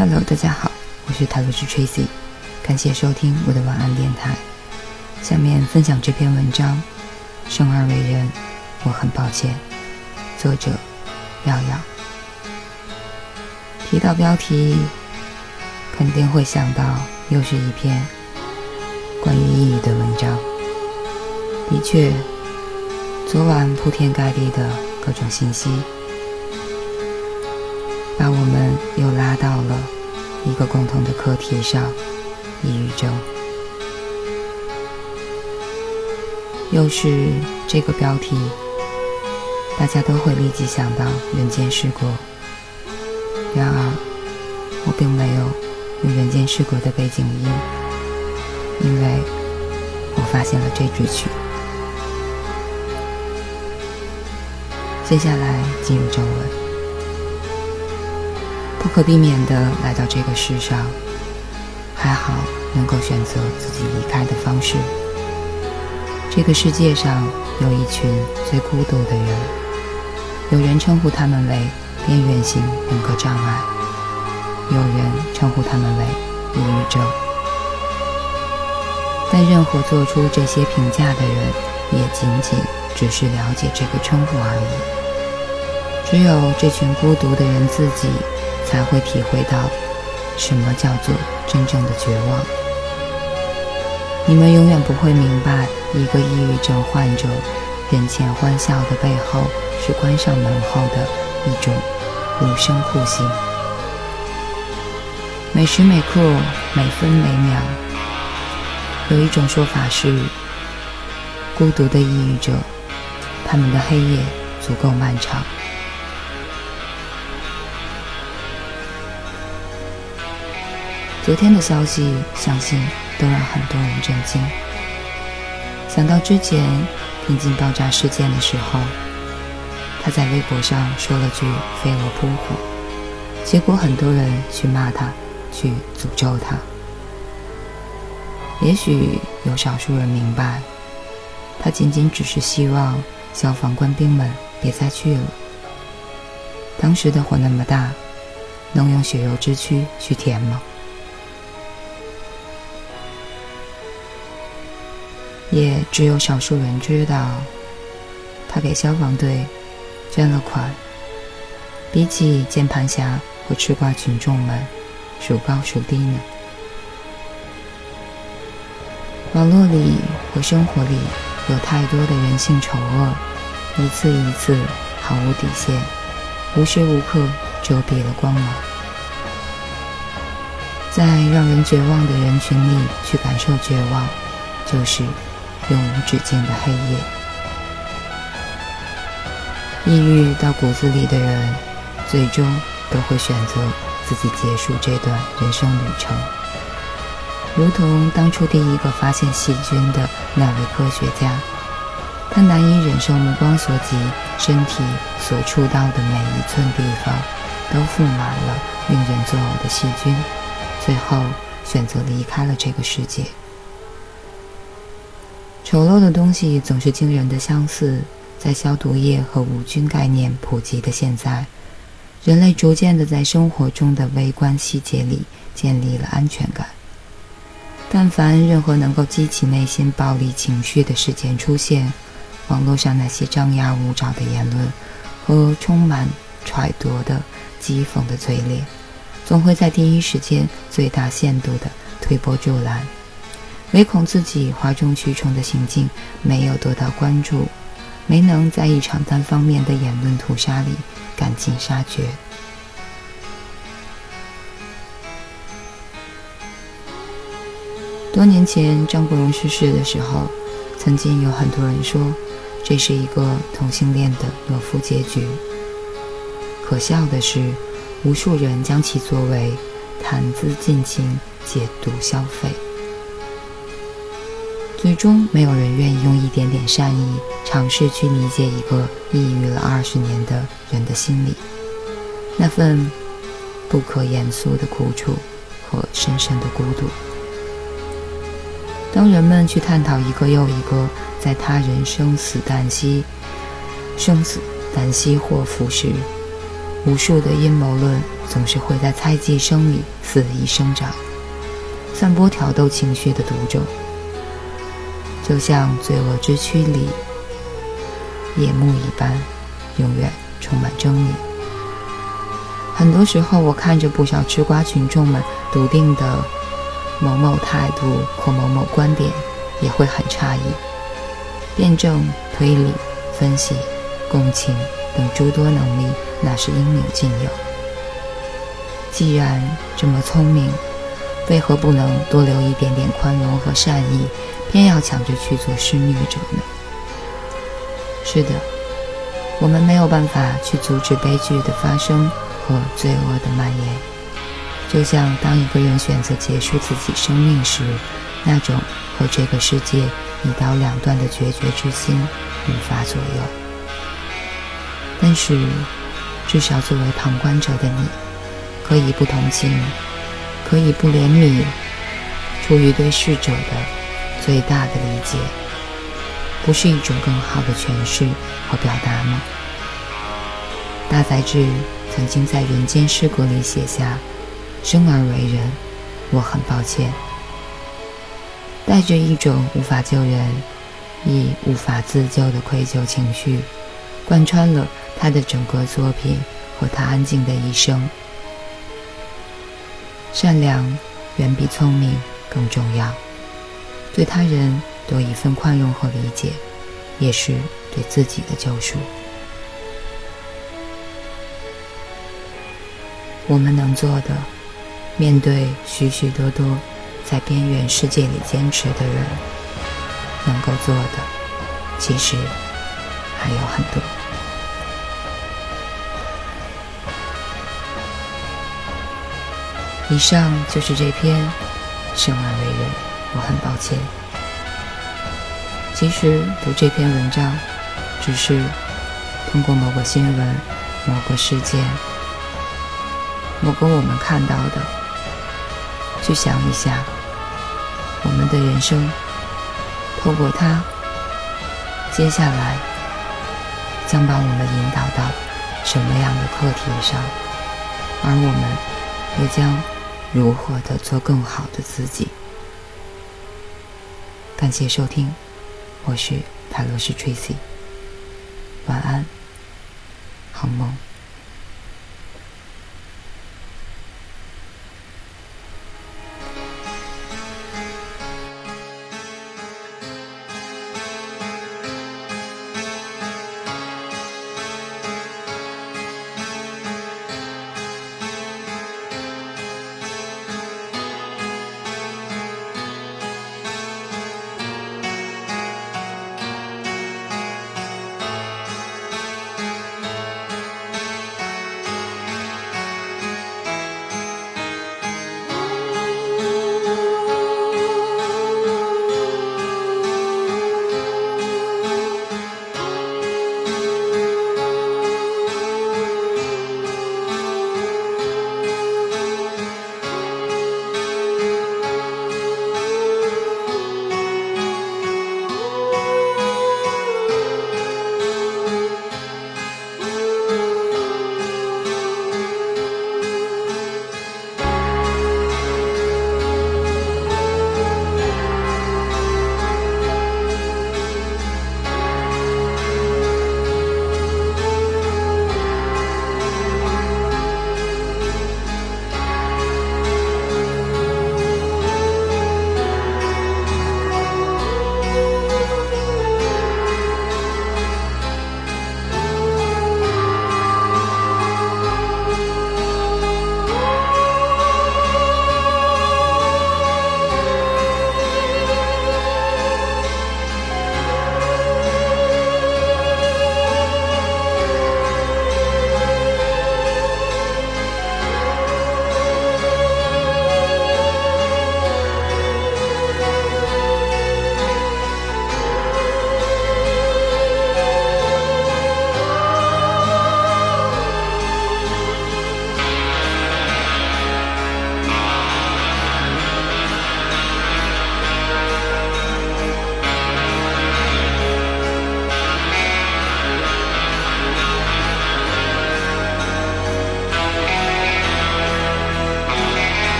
Hello，大家好，我是塔罗斯 Tracy，感谢收听我的晚安电台。下面分享这篇文章：生而为人，我很抱歉。作者：耀耀。提到标题，肯定会想到又是一篇关于抑郁的文章。的确，昨晚铺天盖地的各种信息。把我们又拉到了一个共同的课题上——抑郁症。又是这个标题，大家都会立即想到人间失格。然而，我并没有用人间失格的背景音，因为我发现了这支曲。接下来进入正文。不可避免地来到这个世上，还好能够选择自己离开的方式。这个世界上有一群最孤独的人，有人称呼他们为边缘型人格障碍，有人称呼他们为抑郁症。但任何做出这些评价的人，也仅仅只是了解这个称呼而已。只有这群孤独的人自己。才会体会到什么叫做真正的绝望。你们永远不会明白，一个抑郁症患者人前欢笑的背后，是关上门后的一种无声酷刑。每时每刻，每分每秒，有一种说法是：孤独的抑郁者，他们的黑夜足够漫长。昨天的消息，相信都让很多人震惊。想到之前平津爆炸事件的时候，他在微博上说了句“飞蛾扑火”，结果很多人去骂他，去诅咒他。也许有少数人明白，他仅仅只是希望消防官兵们别再去了。当时的火那么大，能用血肉之躯去填吗？也只有少数人知道，他给消防队捐了款，比起键盘侠和吃瓜群众们，孰高孰低呢。网络里和生活里有太多的人性丑恶，一次一次毫无底线，无时无刻遮蔽了光芒，在让人绝望的人群里去感受绝望，就是。永无止境的黑夜，抑郁到骨子里的人，最终都会选择自己结束这段人生旅程。如同当初第一个发现细菌的那位科学家，他难以忍受目光所及，身体所触到的每一寸地方都覆满了令人作呕的细菌，最后选择离开了这个世界。丑陋的东西总是惊人的相似。在消毒液和无菌概念普及的现在，人类逐渐的在生活中的微观细节里建立了安全感。但凡任何能够激起内心暴力情绪的事件出现，网络上那些张牙舞爪的言论和充满揣度的讥讽的嘴脸，总会在第一时间最大限度的推波助澜。唯恐自己哗众取宠的行径没有得到关注，没能在一场单方面的言论屠杀里赶尽杀绝。多年前张国荣逝世的时候，曾经有很多人说这是一个同性恋的懦夫结局。可笑的是，无数人将其作为谈资尽情解读消费。最终，没有人愿意用一点点善意尝试去理解一个抑郁了二十年的人的心理，那份不可言说的苦楚和深深的孤独。当人们去探讨一个又一个在他人生死旦夕、生死旦夕祸福时，无数的阴谋论总是会在猜忌声里肆意生长，散播挑逗情绪的毒种，就像罪恶之躯里夜幕一般，永远充满狰狞。很多时候，我看着不少吃瓜群众们笃定的某某态度或某某观点，也会很诧异。辩证、推理、分析、共情等诸多能力，那是应有尽有。既然这么聪明，为何不能多留一点点宽容和善意，偏要抢着去做施虐者呢？是的，我们没有办法去阻止悲剧的发生和罪恶的蔓延。就像当一个人选择结束自己生命时，那种和这个世界。一刀两断的决绝之心无法左右，但是至少作为旁观者的你，可以不同情，可以不怜悯，出于对逝者的最大的理解，不是一种更好的诠释和表达吗？大宰治曾经在《人间失格》里写下：“生而为人，我很抱歉。”带着一种无法救人，亦无法自救的愧疚情绪，贯穿了他的整个作品和他安静的一生。善良远比聪明更重要，对他人多一份宽容和理解，也是对自己的救赎。我们能做的，面对许许多多。在边缘世界里坚持的人，能够做的其实还有很多。以上就是这篇《生而为人》，我很抱歉。其实读这篇文章，只是通过某个新闻、某个事件、某个我们看到的，去想一下。我们的人生，透过它，接下来将把我们引导到什么样的课题上，而我们又将如何的做更好的自己？感谢收听，我是泰罗斯 Tracy，晚安，好梦。